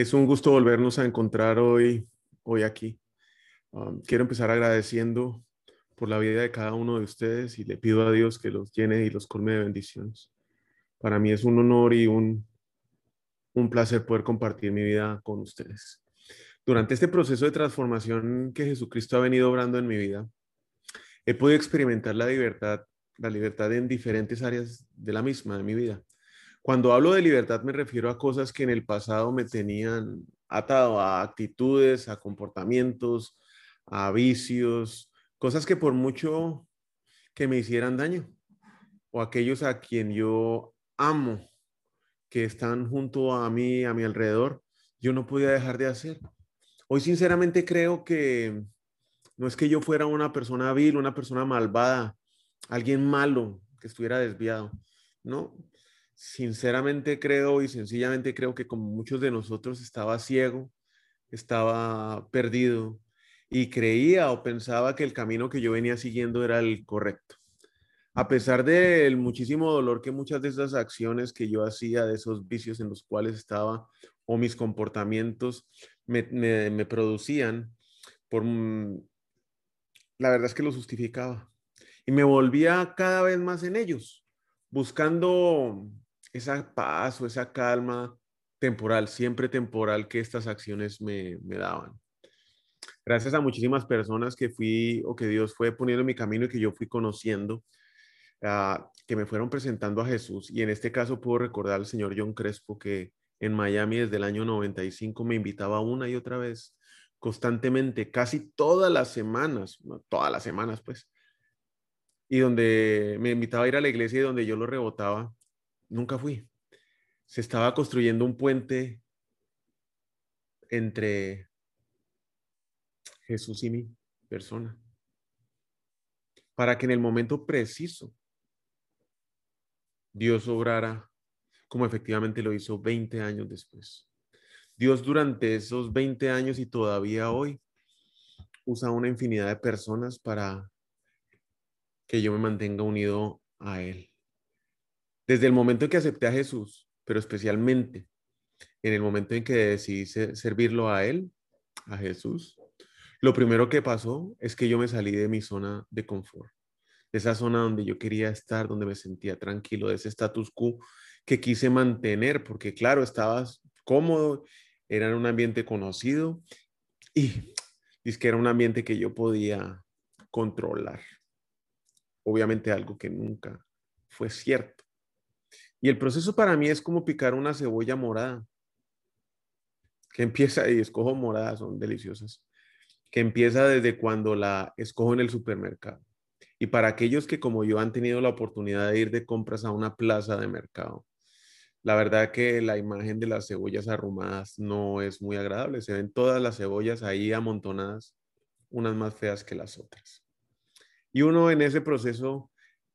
Es un gusto volvernos a encontrar hoy, hoy aquí. Um, quiero empezar agradeciendo por la vida de cada uno de ustedes y le pido a Dios que los llene y los colme de bendiciones. Para mí es un honor y un, un placer poder compartir mi vida con ustedes. Durante este proceso de transformación que Jesucristo ha venido obrando en mi vida, he podido experimentar la libertad, la libertad en diferentes áreas de la misma, de mi vida. Cuando hablo de libertad me refiero a cosas que en el pasado me tenían atado a actitudes, a comportamientos, a vicios, cosas que por mucho que me hicieran daño o aquellos a quien yo amo, que están junto a mí, a mi alrededor, yo no podía dejar de hacer. Hoy sinceramente creo que no es que yo fuera una persona vil, una persona malvada, alguien malo que estuviera desviado. No, sinceramente creo y sencillamente creo que como muchos de nosotros estaba ciego, estaba perdido y creía o pensaba que el camino que yo venía siguiendo era el correcto. A pesar del muchísimo dolor que muchas de esas acciones que yo hacía, de esos vicios en los cuales estaba o mis comportamientos me, me producían, por, la verdad es que lo justificaba. Y me volvía cada vez más en ellos, buscando esa paz o esa calma temporal, siempre temporal que estas acciones me, daban. Gracias a muchísimas personas que fui o que Dios fue poniendo en mi camino y que yo fui conociendo, ah, que me fueron presentando a Jesús. Y en este caso puedo recordar al señor John Crespo que en Miami desde el año 95 me invitaba una y otra vez, constantemente, casi todas las semanas, todas las semanas pues, y donde me invitaba a ir a la iglesia y donde yo lo rebotaba nunca fui. Se estaba construyendo un puente entre Jesús y mi persona, para que en el momento preciso Dios obrara como efectivamente lo hizo 20 años después. Dios durante esos 20 años y todavía hoy usa una infinidad de personas para que yo me mantenga unido a Él. Desde el momento en que acepté a Jesús, pero especialmente en el momento en que decidí servirlo a Él, a Jesús, lo primero que pasó es que yo me salí de mi zona de confort, de esa zona donde yo quería estar, donde me sentía tranquilo, de ese status quo que quise mantener, porque claro, estabas cómodo, era en un ambiente conocido y es que era un ambiente que yo podía controlar. Obviamente algo que nunca fue cierto. Y el proceso para mí es como picar una cebolla morada, que empieza, y escojo morada, son deliciosas, que empieza desde cuando la escojo en el supermercado. Y para aquellos que como yo han tenido la oportunidad de ir de compras a una plaza de mercado, la verdad que la imagen de las cebollas arrumadas no es muy agradable. Se ven todas las cebollas ahí amontonadas, unas más feas que las otras. Y uno en ese proceso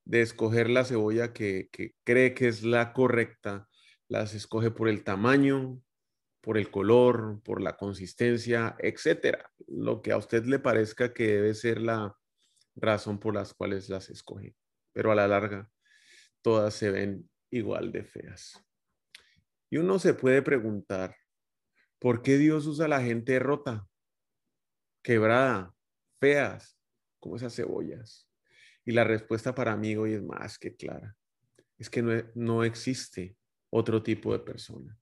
de escoger la cebolla que, cree que es la correcta, las escoge por el tamaño, por el color, por la consistencia, etcétera. Lo que a usted le parezca que debe ser la razón por las cuales las escoge. Pero a la larga, todas se ven igual de feas. Y uno se puede preguntar, ¿por qué Dios usa a la gente rota, quebrada, feas, como esas cebollas? Y la respuesta para mí hoy es más que clara. Es que no, no existe otro tipo de persona.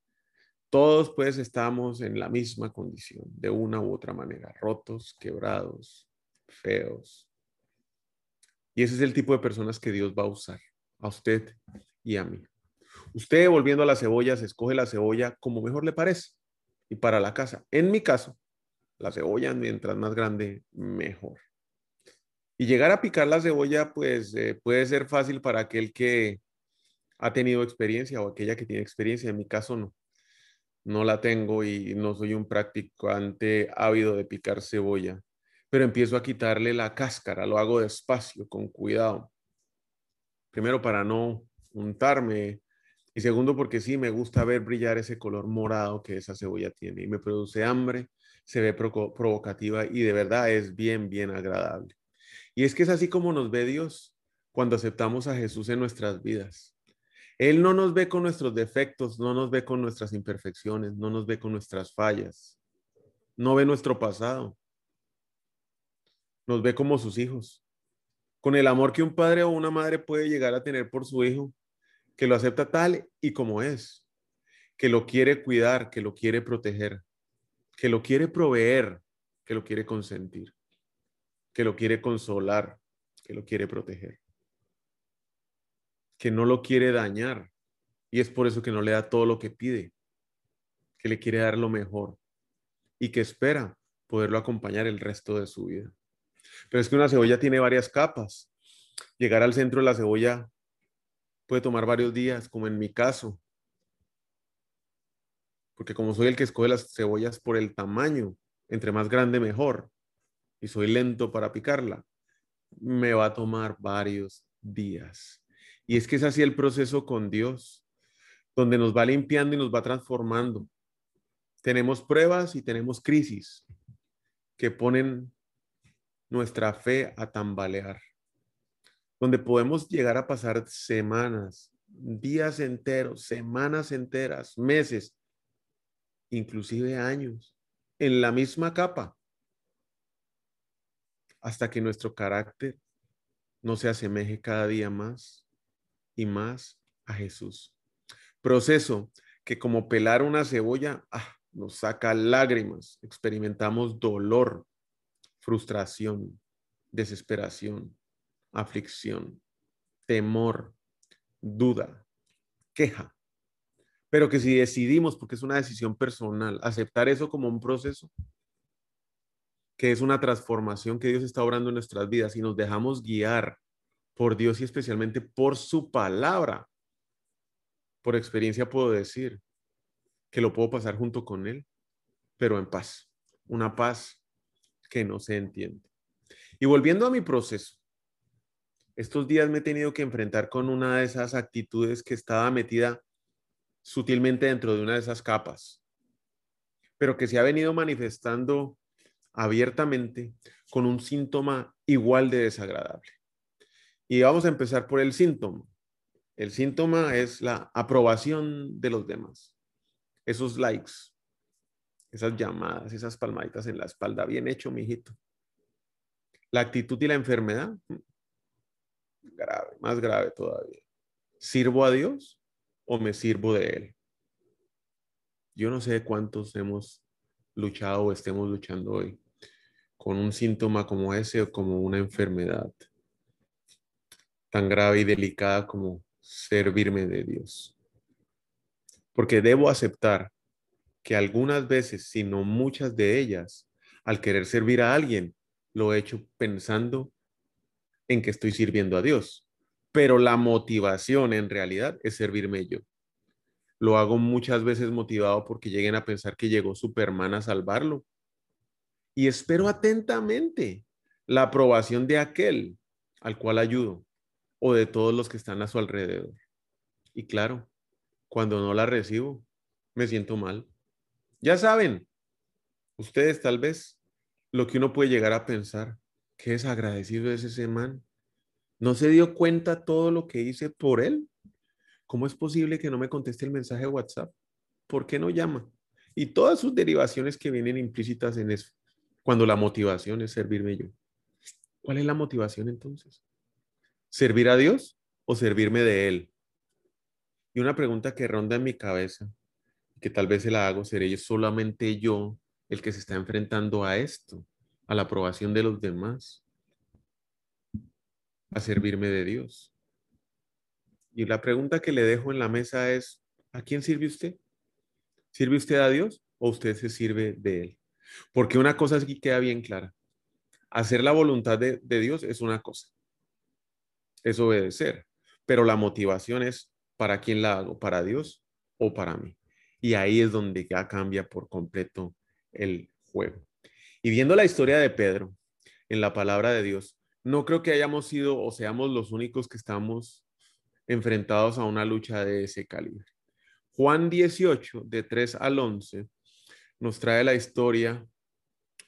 Todos pues estamos en la misma condición, de una u otra manera, rotos, quebrados, feos. Y ese es el tipo de personas que Dios va a usar, a usted y a mí. Usted, volviendo a las cebollas, escoge la cebolla como mejor le parece. Y para la casa, en mi caso, la cebolla mientras más grande, mejor. Y llegar a picar la cebolla, pues eh, puede ser fácil para aquel que ha tenido experiencia o aquella que tiene experiencia. En mi caso no. No la tengo y no soy un practicante ávido de picar cebolla. Pero empiezo a quitarle la cáscara, lo hago despacio, con cuidado. Primero para no untarme y segundo porque sí me gusta ver brillar ese color morado que esa cebolla tiene y me produce hambre, se ve provocativa y de verdad es bien, bien agradable. Y es que es así como nos ve Dios cuando aceptamos a Jesús en nuestras vidas. Él no nos ve con nuestros defectos, no nos ve con nuestras imperfecciones, no nos ve con nuestras fallas, no ve nuestro pasado. Nos ve como sus hijos, con el amor que un padre o una madre puede llegar a tener por su hijo, que lo acepta tal y como es, que lo quiere cuidar, que lo quiere proteger, que lo quiere proveer, que lo quiere consentir que lo quiere consolar, que lo quiere proteger, que no lo quiere dañar. Y es por eso que no le da todo lo que pide, que le quiere dar lo mejor y que espera poderlo acompañar el resto de su vida. Pero es que una cebolla tiene varias capas. Llegar al centro de la cebolla puede tomar varios días, como en mi caso. Porque como soy el que escoge las cebollas por el tamaño, entre más grande mejor y soy lento para picarla, me va a tomar varios días. Y es que es así el proceso con Dios, donde nos va limpiando y nos va transformando. Tenemos pruebas y tenemos crisis que ponen nuestra fe a tambalear, donde podemos llegar a pasar semanas, días enteros, semanas enteras, meses, inclusive años, en la misma capa, hasta que nuestro carácter no se asemeje cada día más y más a Jesús. Proceso que como pelar una cebolla ah, nos saca lágrimas, experimentamos dolor, frustración, desesperación, aflicción, temor, duda, queja. Pero que si decidimos, porque es una decisión personal, aceptar eso como un proceso, que es una transformación que Dios está obrando en nuestras vidas y nos dejamos guiar por Dios y especialmente por su palabra. Por experiencia puedo decir que lo puedo pasar junto con Él, pero en paz, una paz que no se entiende. Y volviendo a mi proceso, estos días me he tenido que enfrentar con una de esas actitudes que estaba metida sutilmente dentro de una de esas capas, pero que se ha venido manifestando abiertamente con un síntoma igual de desagradable. Y vamos a empezar por el síntoma. El síntoma es la aprobación de los demás. Esos likes, esas llamadas, esas palmaditas en la espalda. Bien hecho, mijito. La actitud y la enfermedad, grave, más grave todavía. ¿Sirvo a Dios o me sirvo de Él? Yo no sé cuántos hemos luchado o estemos luchando hoy con un síntoma como ese o como una enfermedad tan grave y delicada como servirme de Dios. Porque debo aceptar que algunas veces, si no muchas de ellas, al querer servir a alguien, lo he hecho pensando en que estoy sirviendo a Dios. Pero la motivación en realidad es servirme yo. Lo hago muchas veces motivado porque lleguen a pensar que llegó Superman a salvarlo y espero atentamente la aprobación de aquel al cual ayudo o de todos los que están a su alrededor. Y claro, cuando no la recibo, me siento mal. Ya saben, ustedes tal vez, lo que uno puede llegar a pensar, que es agradecido es ese man. ¿No se dio cuenta todo lo que hice por él? ¿Cómo es posible que no me conteste el mensaje de WhatsApp? ¿Por qué no llama? Y todas sus derivaciones que vienen implícitas en eso cuando la motivación es servirme yo. ¿Cuál es la motivación entonces? ¿Servir a Dios o servirme de Él? Y una pregunta que ronda en mi cabeza, que tal vez se la hago, ¿seré solamente yo el que se está enfrentando a esto, a la aprobación de los demás, a servirme de Dios? Y la pregunta que le dejo en la mesa es, ¿a quién sirve usted? ¿Sirve usted a Dios o usted se sirve de Él? Porque una cosa sí queda bien clara. Hacer la voluntad de, de Dios es una cosa, es obedecer, pero la motivación es para quién la hago, para Dios o para mí. Y ahí es donde ya cambia por completo el juego. Y viendo la historia de Pedro en la palabra de Dios, no creo que hayamos sido o seamos los únicos que estamos enfrentados a una lucha de ese calibre. Juan 18, de 3 al 11, nos trae la historia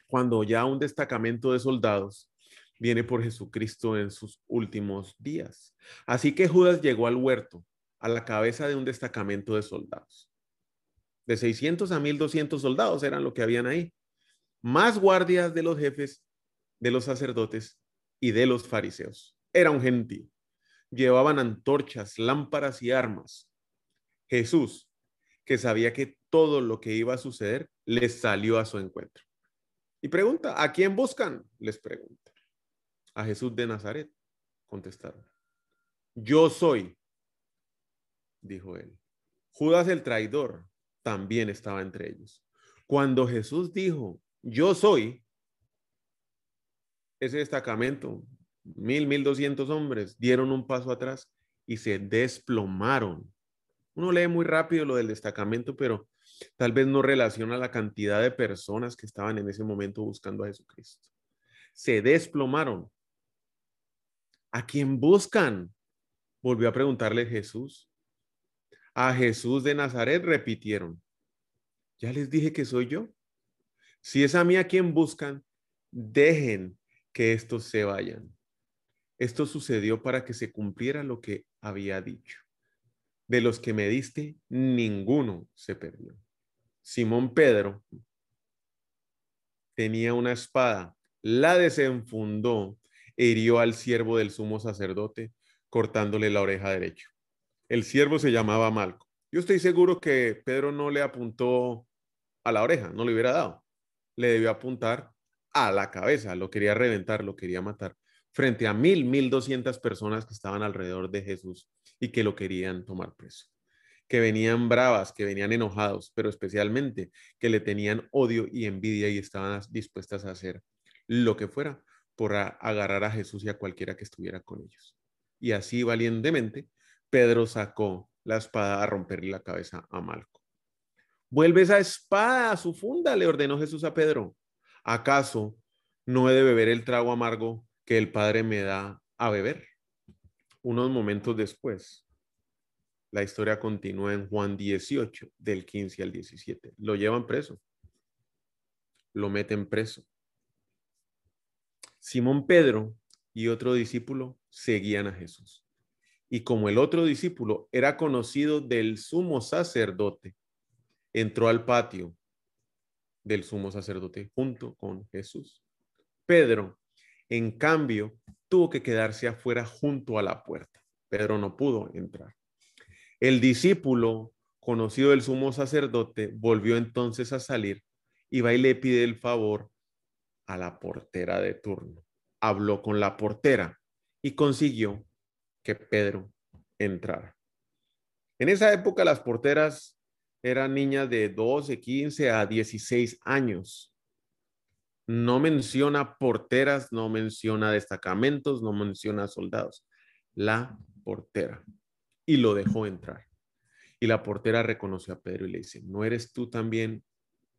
cuando ya un destacamento de soldados viene por Jesucristo en sus últimos días. Así que Judas llegó al huerto a la cabeza de un destacamento de soldados. De 600 a 1200 soldados eran lo que habían ahí. Más guardias de los jefes, de los sacerdotes y de los fariseos. Era un gentío. Llevaban antorchas, lámparas y armas. Jesús, que sabía que todo lo que iba a suceder, les salió a su encuentro. Y pregunta, ¿a quién buscan? Les pregunta. A Jesús de Nazaret, contestaron. Yo soy, dijo él. Judas el traidor también estaba entre ellos. Cuando Jesús dijo, yo soy, ese destacamento, mil, mil doscientos hombres, dieron un paso atrás y se desplomaron. Uno lee muy rápido lo del destacamento, pero tal vez no relaciona la cantidad de personas que estaban en ese momento buscando a Jesucristo. Se desplomaron. ¿A quién buscan? Volvió a preguntarle Jesús. A Jesús de Nazaret repitieron. Ya les dije que soy yo. Si es a mí a quien buscan, dejen que estos se vayan. Esto sucedió para que se cumpliera lo que había dicho. De los que me diste, ninguno se perdió. Simón Pedro tenía una espada, la desenfundó, e hirió al siervo del sumo sacerdote, cortándole la oreja derecha. El siervo se llamaba Malco. Yo estoy seguro que Pedro no le apuntó a la oreja, no le hubiera dado. Le debió apuntar a la cabeza, lo quería reventar, lo quería matar, frente a mil, mil doscientas personas que estaban alrededor de Jesús y que lo querían tomar preso, que venían bravas, que venían enojados, pero especialmente que le tenían odio y envidia y estaban dispuestas a hacer lo que fuera por agarrar a Jesús y a cualquiera que estuviera con ellos. Y así valientemente Pedro sacó la espada a romperle la cabeza a Malco. Vuelve esa espada a su funda, le ordenó Jesús a Pedro. ¿Acaso no he de beber el trago amargo que el Padre me da a beber? Unos momentos después, la historia continúa en Juan 18, del 15 al 17. Lo llevan preso. Lo meten preso. Simón Pedro y otro discípulo seguían a Jesús. Y como el otro discípulo era conocido del sumo sacerdote, entró al patio del sumo sacerdote junto con Jesús. Pedro, en cambio, tuvo que quedarse afuera junto a la puerta. Pedro no pudo entrar. El discípulo, conocido del sumo sacerdote, volvió entonces a salir y va y le pide el favor a la portera de turno. Habló con la portera y consiguió que Pedro entrara. En esa época las porteras eran niñas de 12, 15 a 16 años. No menciona porteras, no menciona destacamentos, no menciona soldados. La portera. Y lo dejó entrar. Y la portera reconoció a Pedro y le dice, ¿no eres tú también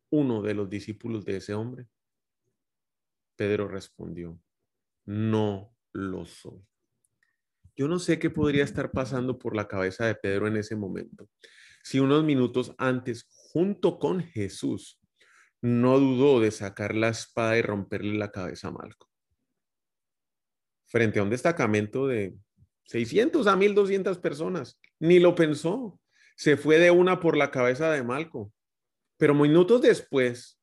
uno de los discípulos de ese hombre? Pedro respondió, no lo soy. Yo no sé qué podría estar pasando por la cabeza de Pedro en ese momento. Si unos minutos antes, junto con Jesús, no dudó de sacar la espada y romperle la cabeza a Malco. Frente a un destacamento de 600 a 1200 personas, ni lo pensó. Se fue de una por la cabeza de Malco. Pero minutos después,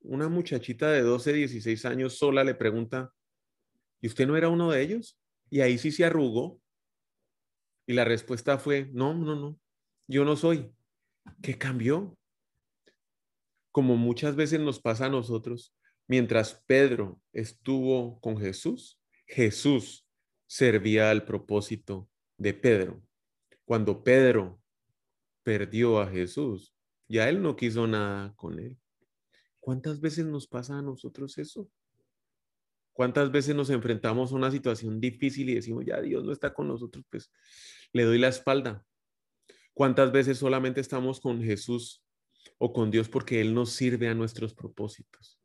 una muchachita de 12, 16 años sola le pregunta, ¿y usted no era uno de ellos? Y ahí sí se arrugó. Y la respuesta fue, no, no, no, yo no soy. ¿Qué cambió? Como muchas veces nos pasa a nosotros, mientras Pedro estuvo con Jesús, Jesús servía al propósito de Pedro. Cuando Pedro perdió a Jesús, ya él no quiso nada con él. ¿Cuántas veces nos pasa a nosotros eso? ¿Cuántas veces nos enfrentamos a una situación difícil y decimos, ya Dios no está con nosotros, pues le doy la espalda? ¿Cuántas veces solamente estamos con Jesús o con Dios porque Él nos sirve a nuestros propósitos?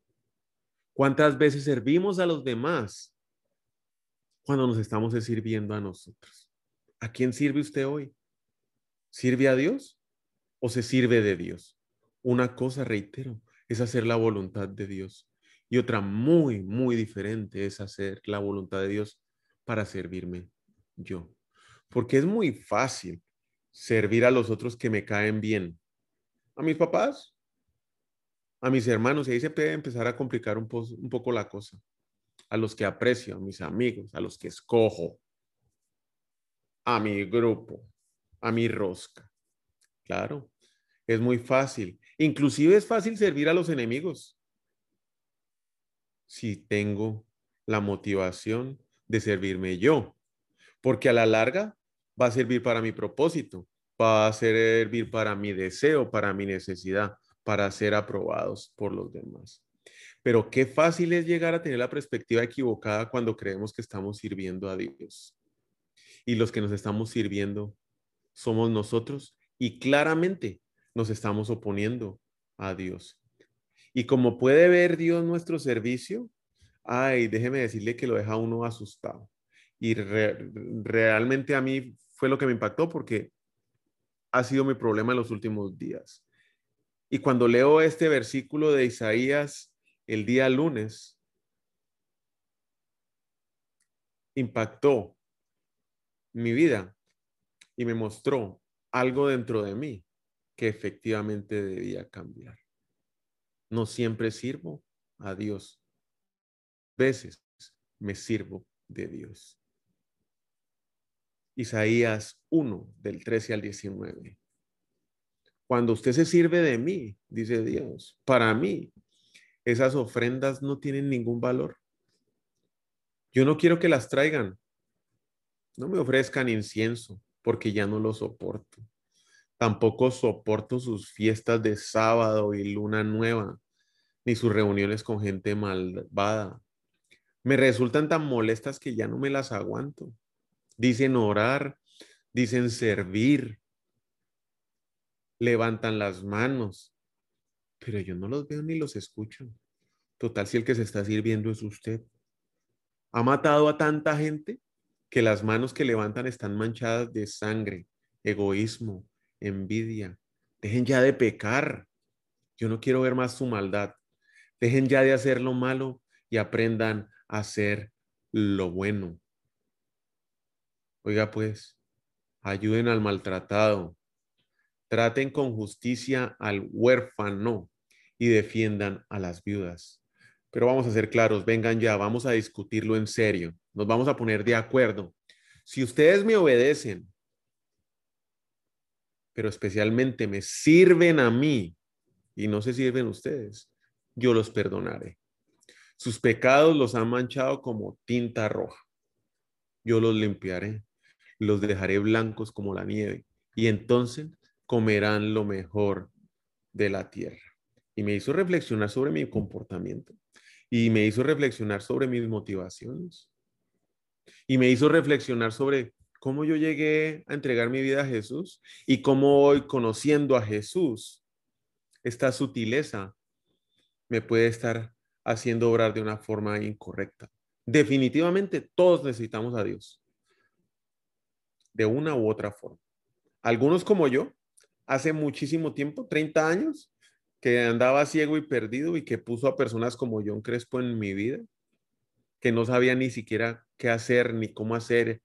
¿Cuántas veces servimos a los demás cuando nos estamos sirviendo a nosotros? ¿A quién sirve usted hoy? ¿Sirve a Dios o se sirve de Dios? Una cosa, reitero, es hacer la voluntad de Dios. Y otra muy, muy diferente es hacer la voluntad de Dios para servirme yo. Porque es muy fácil servir a los otros que me caen bien. A mis papás, a mis hermanos, y ahí se puede empezar a complicar un, un poco la cosa. A los que aprecio, a mis amigos, a los que escojo, a mi grupo, a mi rosca. Claro, es muy fácil. Inclusive es fácil servir a los enemigos. Si tengo la motivación de servirme yo, porque a la larga va a servir para mi propósito, va a servir para mi deseo, para mi necesidad, para ser aprobados por los demás. Pero qué fácil es llegar a tener la perspectiva equivocada cuando creemos que estamos sirviendo a Dios. Y los que nos estamos sirviendo somos nosotros y claramente nos estamos oponiendo a Dios. Y como puede ver Dios nuestro servicio, ay, déjeme decirle que lo deja uno asustado. Y realmente a mí fue lo que me impactó porque ha sido mi problema en los últimos días. Y cuando leo este versículo de Isaías el día lunes, impactó mi vida y me mostró algo dentro de mí que efectivamente debía cambiar. No siempre sirvo a Dios. Veces me sirvo de Dios. Isaías 1, del 13 al 19. Cuando usted se sirve de mí, dice Dios, para mí, esas ofrendas no tienen ningún valor. Yo no quiero que las traigan. No me ofrezcan incienso, porque ya no lo soporto. Tampoco soporto sus fiestas de sábado y luna nueva, ni sus reuniones con gente malvada. Me resultan tan molestas que ya no me las aguanto dicen orar, dicen servir, levantan las manos, pero yo no los veo ni los escucho. Total, si el que se está sirviendo es usted. Ha matado a tanta gente que las manos que levantan están manchadas de sangre, egoísmo, envidia. Dejen ya de pecar. Yo no quiero ver más su maldad. Dejen ya de hacer lo malo y aprendan a hacer lo bueno. Oiga, pues, ayuden al maltratado, traten con justicia al huérfano y defiendan a las viudas. Pero vamos a ser claros, vengan ya, vamos a discutirlo en serio, nos vamos a poner de acuerdo. Si ustedes me obedecen, pero especialmente me sirven a mí y no se sirven ustedes, yo los perdonaré. Sus pecados los han manchado como tinta roja. Yo los limpiaré los dejaré blancos como la nieve, y entonces comerán lo mejor de la tierra. Y me hizo reflexionar sobre mi comportamiento, y me hizo reflexionar sobre mis motivaciones, y me hizo reflexionar sobre cómo yo llegué a entregar mi vida a Jesús y cómo hoy conociendo a Jesús, esta sutileza me puede estar haciendo obrar de una forma incorrecta. Definitivamente todos necesitamos a Dios de una u otra forma. Algunos como yo, hace muchísimo tiempo, 30 años, que andaba ciego y perdido y que puso a personas como John Crespo en mi vida, que no sabía ni siquiera qué hacer, ni cómo hacer,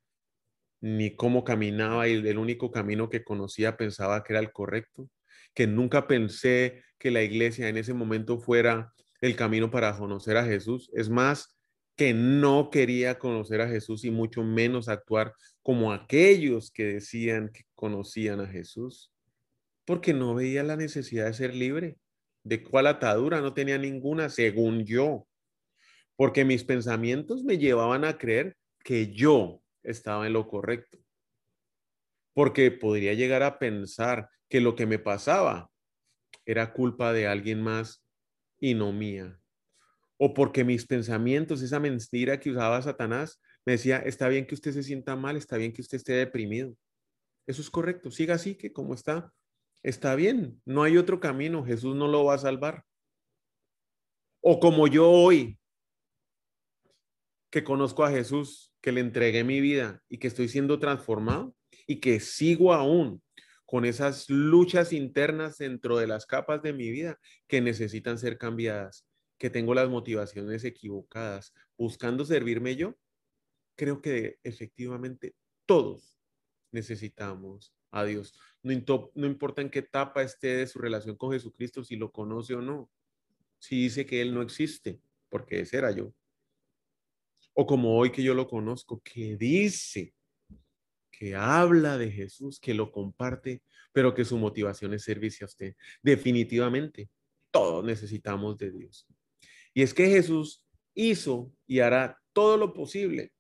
ni cómo caminaba y el único camino que conocía pensaba que era el correcto, que nunca pensé que la iglesia en ese momento fuera el camino para conocer a Jesús. Es más, que no quería conocer a Jesús y mucho menos actuar como aquellos que decían que conocían a Jesús, porque no veía la necesidad de ser libre. ¿De cuál atadura? No tenía ninguna, según yo, porque mis pensamientos me llevaban a creer que yo estaba en lo correcto, porque podría llegar a pensar que lo que me pasaba era culpa de alguien más y no mía o porque mis pensamientos, esa mentira que usaba Satanás, me decía, está bien que usted se sienta mal, está bien que usted esté deprimido. Eso es correcto, siga así, que como está, está bien, no hay otro camino, Jesús no lo va a salvar. O como yo hoy, que conozco a Jesús, que le entregué mi vida y que estoy siendo transformado y que sigo aún con esas luchas internas dentro de las capas de mi vida que necesitan ser cambiadas, que tengo las motivaciones equivocadas, buscando servirme yo, creo que efectivamente todos necesitamos a Dios. No, importa en qué etapa esté de su relación con Jesucristo, si lo conoce o no. Si dice que Él no existe, porque ese era yo. O como hoy que yo lo conozco, que dice que habla de Jesús, que lo comparte, pero que su motivación es servirse a usted. Definitivamente, todos necesitamos de Dios. Y es que Jesús hizo y hará todo lo posible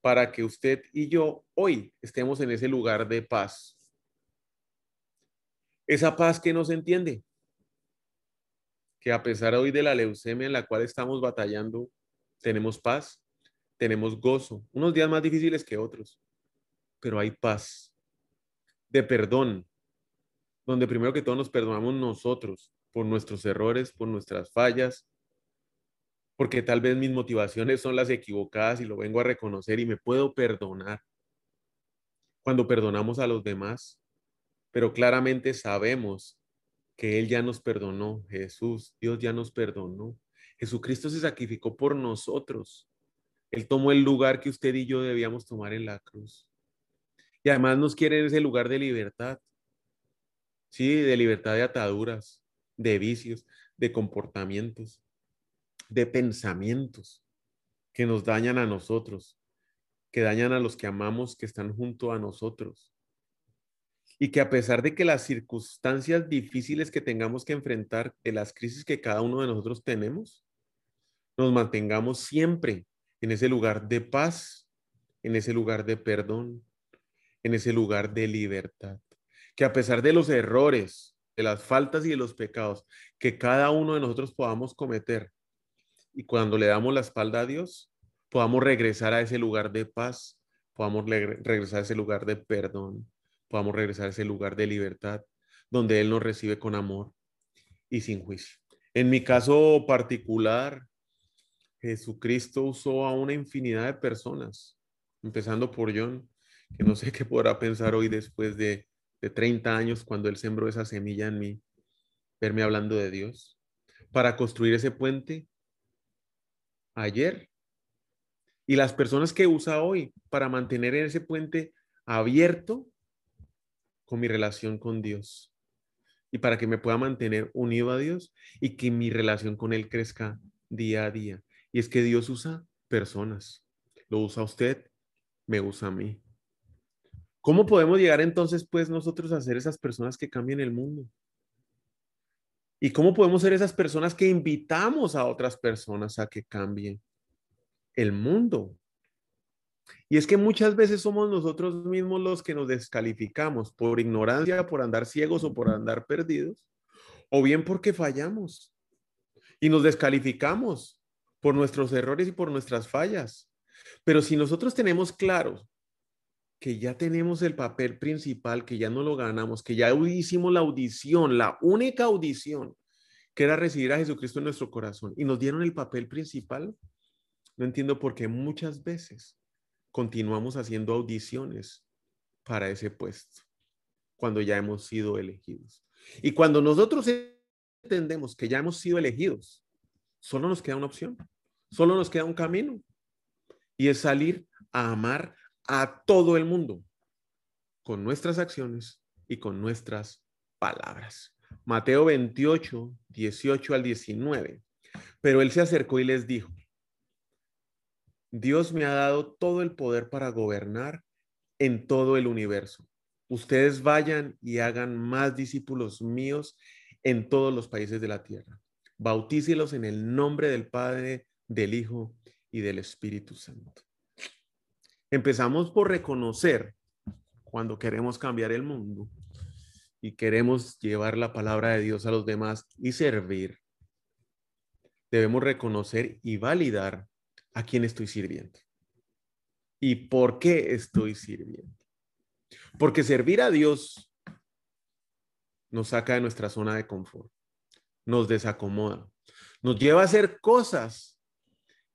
para que usted y yo hoy estemos en ese lugar de paz. Esa paz que no se entiende, que a pesar hoy de la leucemia en la cual estamos batallando, tenemos paz, tenemos gozo, unos días más difíciles que otros, pero hay paz, de perdón, donde primero que todo nos perdonamos nosotros por nuestros errores, por nuestras fallas, porque tal vez mis motivaciones son las equivocadas y lo vengo a reconocer y me puedo perdonar. Cuando perdonamos a los demás, pero claramente sabemos que Él ya nos perdonó, Jesús, Dios ya nos perdonó. Jesucristo se sacrificó por nosotros. Él tomó el lugar que usted y yo debíamos tomar en la cruz. Y además nos quiere en ese lugar de libertad. Sí, de libertad de ataduras, de vicios, de comportamientos, de pensamientos que nos dañan a nosotros, que dañan a los que amamos, que están junto a nosotros. Y que a pesar de que las circunstancias difíciles que tengamos que enfrentar, de las crisis que cada uno de nosotros tenemos, nos mantengamos siempre en ese lugar de paz, en ese lugar de perdón, en ese lugar de libertad. Que a pesar de los errores, de las faltas y de los pecados que cada uno de nosotros podamos cometer, y cuando le damos la espalda a Dios, podamos regresar a ese lugar de paz, podamos regresar a ese lugar de perdón, podamos regresar a ese lugar de libertad, donde Él nos recibe con amor y sin juicio. En mi caso particular, Jesucristo usó a una infinidad de personas, empezando por John, que no sé qué podrá pensar hoy después de, de 30 años cuando Él sembró esa semilla en mí, verme hablando de Dios, para construir ese puente ayer y las personas que usa hoy para mantener ese puente abierto con mi relación con Dios y para que me pueda mantener unido a Dios y que mi relación con Él crezca día a día. Y es que Dios usa personas, lo usa usted, me usa a mí. ¿Cómo podemos llegar entonces, pues, nosotros a ser esas personas que cambien el mundo? ¿Y cómo podemos ser esas personas que invitamos a otras personas a que cambien el mundo? Y es que muchas veces somos nosotros mismos los que nos descalificamos por ignorancia, por andar ciegos o por andar perdidos, o bien porque fallamos y nos descalificamos por nuestros errores y por nuestras fallas. Pero si nosotros tenemos claro que ya tenemos el papel principal, que ya no lo ganamos, que ya hicimos la audición, la única audición, que era recibir a Jesucristo en nuestro corazón, y nos dieron el papel principal, no entiendo por qué muchas veces continuamos haciendo audiciones para ese puesto, cuando ya hemos sido elegidos. Y cuando nosotros entendemos que ya hemos sido elegidos, solo nos queda una opción, solo nos queda un camino, y es salir a amar a todo el mundo con nuestras acciones y con nuestras palabras. Mateo 28, 18 al 19. Pero él se acercó y les dijo, Dios me ha dado todo el poder para gobernar en todo el universo. Ustedes vayan y hagan más discípulos míos en todos los países de la tierra. Bautícelos en el nombre del Padre, del Hijo y del Espíritu Santo. Empezamos por reconocer cuando queremos cambiar el mundo y queremos llevar la palabra de Dios a los demás y servir. debemos reconocer y validar a quién estoy sirviendo y por qué estoy sirviendo. Porque servir a Dios nos saca de nuestra zona de confort, nos desacomoda, nos lleva a hacer cosas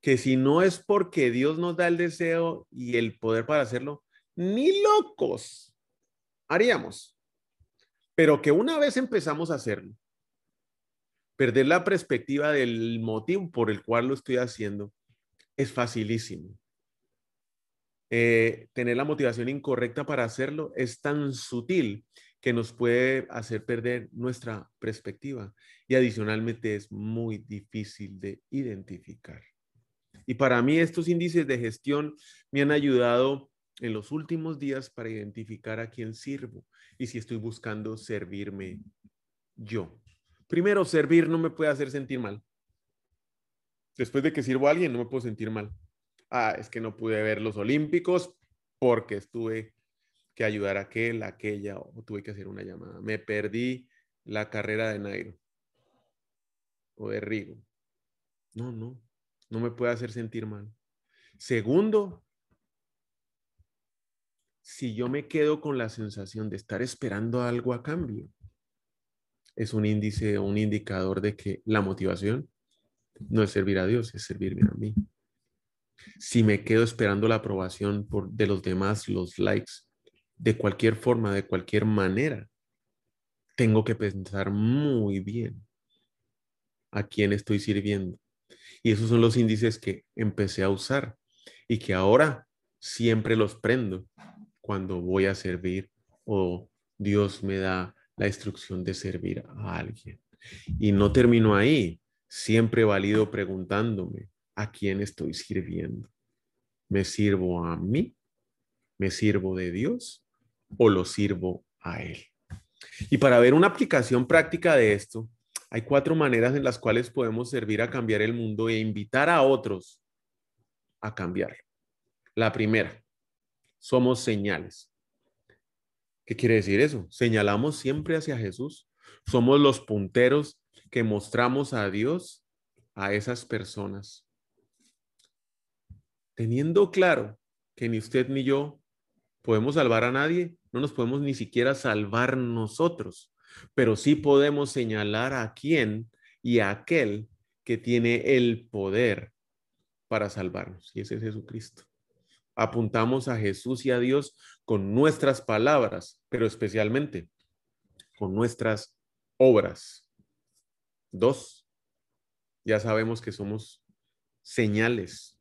que si no es porque Dios nos da el deseo y el poder para hacerlo, ni locos haríamos. Pero que una vez empezamos a hacerlo, perder la perspectiva del motivo por el cual lo estoy haciendo es facilísimo. Eh, tener la motivación incorrecta para hacerlo es tan sutil que nos puede hacer perder nuestra perspectiva y adicionalmente es muy difícil de identificar. Y para mí estos índices de gestión me han ayudado en los últimos días para identificar a quién sirvo y si estoy buscando servirme yo. Primero, servir no me puede hacer sentir mal. Después de que sirvo a alguien, no me puedo sentir mal. Ah, es que no pude ver los Olímpicos porque estuve que ayudar a aquel, a aquella, o tuve que hacer una llamada. Me perdí la carrera de Nairo o de Rigo. No, no, no me puede hacer sentir mal. Segundo, si yo me quedo con la sensación de estar esperando algo a cambio, es un índice o un indicador de que la motivación no es servir a Dios, es servirme a mí. Si me quedo esperando la aprobación por, de los demás, los likes, de cualquier forma, de cualquier manera, tengo que pensar muy bien a quién estoy sirviendo. Y esos son los índices que empecé a usar y que ahora siempre los prendo cuando voy a servir o Dios me da la instrucción de servir a alguien. Y no termino ahí, siempre valido preguntándome a quién estoy sirviendo. ¿Me sirvo a mí? ¿Me sirvo de Dios? ¿O lo sirvo a Él? Y para ver una aplicación práctica de esto, hay cuatro maneras en las cuales podemos servir a cambiar el mundo e invitar a otros a cambiarlo. La primera, somos señales. ¿Qué quiere decir eso? Señalamos siempre hacia Jesús. Somos los punteros que mostramos a Dios a esas personas. Teniendo claro que ni usted ni yo podemos salvar a nadie, no nos podemos ni siquiera salvar nosotros, pero sí podemos señalar a quién y a aquel que tiene el poder para salvarnos, y ese es Jesucristo apuntamos a Jesús y a Dios con nuestras palabras, pero especialmente con nuestras obras. Dos, ya sabemos que somos señales.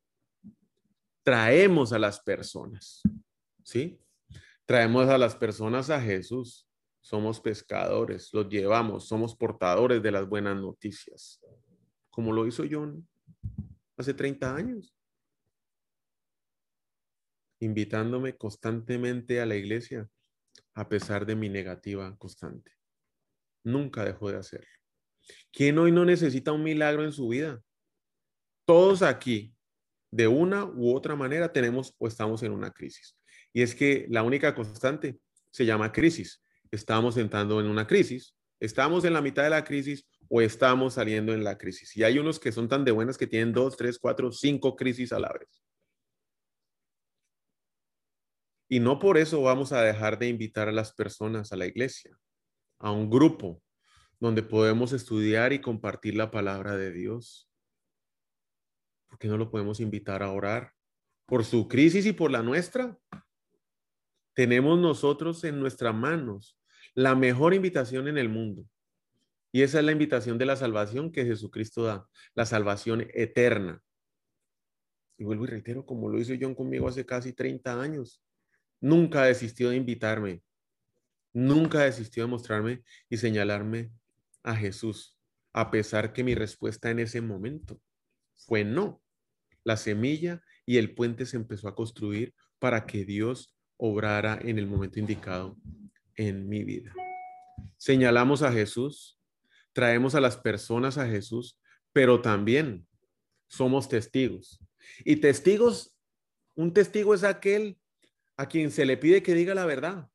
Traemos a las personas, ¿sí? Traemos a las personas a Jesús. Somos pescadores, los llevamos, somos portadores de las buenas noticias, como lo hizo John hace 30 años invitándome constantemente a la iglesia a pesar de mi negativa constante. Nunca dejó de hacerlo. ¿Quién hoy no necesita un milagro en su vida? Todos aquí, de una u otra manera, tenemos o estamos en una crisis. Y es que la única constante se llama crisis. Estamos entrando en una crisis, estamos en la mitad de la crisis o estamos saliendo en la crisis. Y hay unos que son tan de buenas que tienen dos, tres, cuatro, cinco crisis a la vez. Y no por eso vamos a dejar de invitar a las personas a la iglesia, a un grupo donde podemos estudiar y compartir la palabra de Dios. ¿Por qué no lo podemos invitar a orar? Por su crisis y por la nuestra. Tenemos nosotros en nuestras manos la mejor invitación en el mundo. Y esa es la invitación de la salvación que Jesucristo da, la salvación eterna. Y vuelvo y reitero, como lo hizo John conmigo hace casi 30 años. Nunca desistió de invitarme. Nunca desistió de mostrarme y señalarme a Jesús, a pesar que mi respuesta en ese momento fue no. La semilla y el puente se empezó a construir para que Dios obrara en el momento indicado en mi vida. Señalamos a Jesús, traemos a las personas a Jesús, pero también somos testigos. Y testigos, un testigo es aquel a quien se le pide que diga la verdad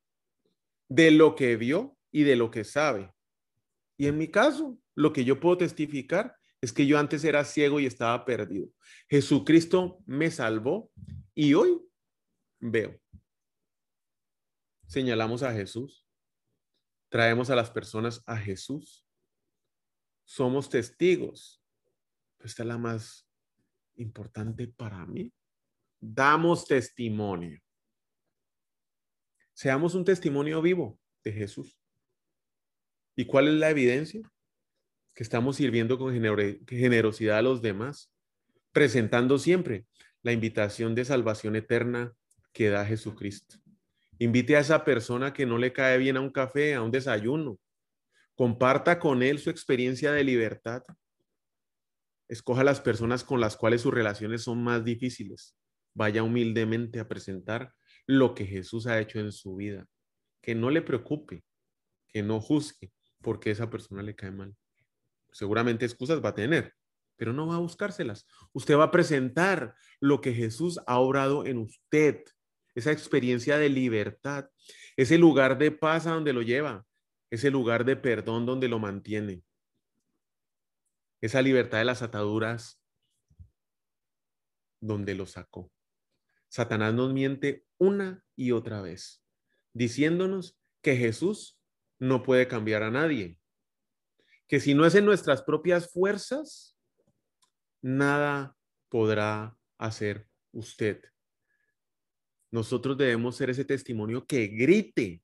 de lo que vio y de lo que sabe. Y en mi caso, lo que yo puedo testificar Es que yo antes era ciego y estaba perdido. Jesucristo me salvó y hoy veo. Señalamos a Jesús. Traemos a las personas a Jesús. Somos testigos. Esta es la más importante para mí. Damos testimonio. Seamos un testimonio vivo de Jesús. ¿Y cuál es la evidencia? Que estamos sirviendo con generosidad a los demás, presentando siempre la invitación de salvación eterna que da Jesucristo. Invite a esa persona que no le cae bien a un café, a un desayuno. Comparta con él su experiencia de libertad. Escoja las personas con las cuales sus relaciones son más difíciles. Vaya humildemente a presentar lo que Jesús ha hecho en su vida. Que no le preocupe, que no juzgue porque esa persona le cae mal. Seguramente excusas va a tener, pero no va a buscárselas. Usted va a presentar lo que Jesús ha obrado en usted, esa experiencia de libertad, ese lugar de paz a donde lo lleva, ese lugar de perdón donde lo mantiene, esa libertad de las ataduras donde lo sacó. Satanás nos miente una y otra vez, diciéndonos que Jesús no puede cambiar a nadie, que si no es en nuestras propias fuerzas, nada podrá hacer usted. Nosotros debemos ser ese testimonio que grite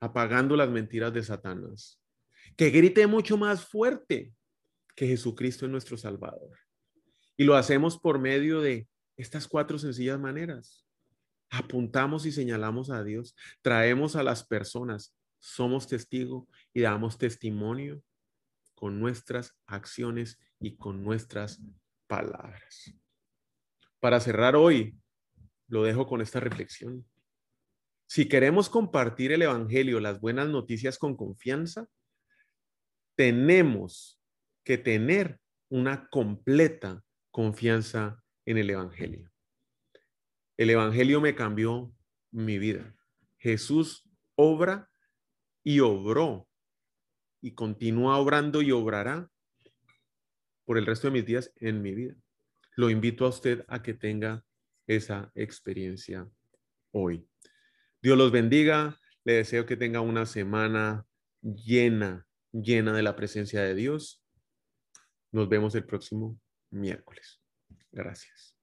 apagando las mentiras de Satanás, que grite mucho más fuerte que Jesucristo es nuestro Salvador. Y lo hacemos por medio de estas cuatro sencillas maneras. Apuntamos y señalamos a Dios, traemos a las personas, somos testigo y damos testimonio con nuestras acciones y con nuestras palabras. Para cerrar hoy, lo dejo con esta reflexión. Si queremos compartir el Evangelio, las buenas noticias con confianza, tenemos que tener una completa confianza en el Evangelio. El Evangelio me cambió mi vida. Jesús obra y obró y continúa obrando y obrará por el resto de mis días en mi vida. Lo invito a usted a que tenga esa experiencia hoy. Dios los bendiga. Le deseo que tenga una semana llena, llena de la presencia de Dios. Nos vemos el próximo miércoles. Gracias.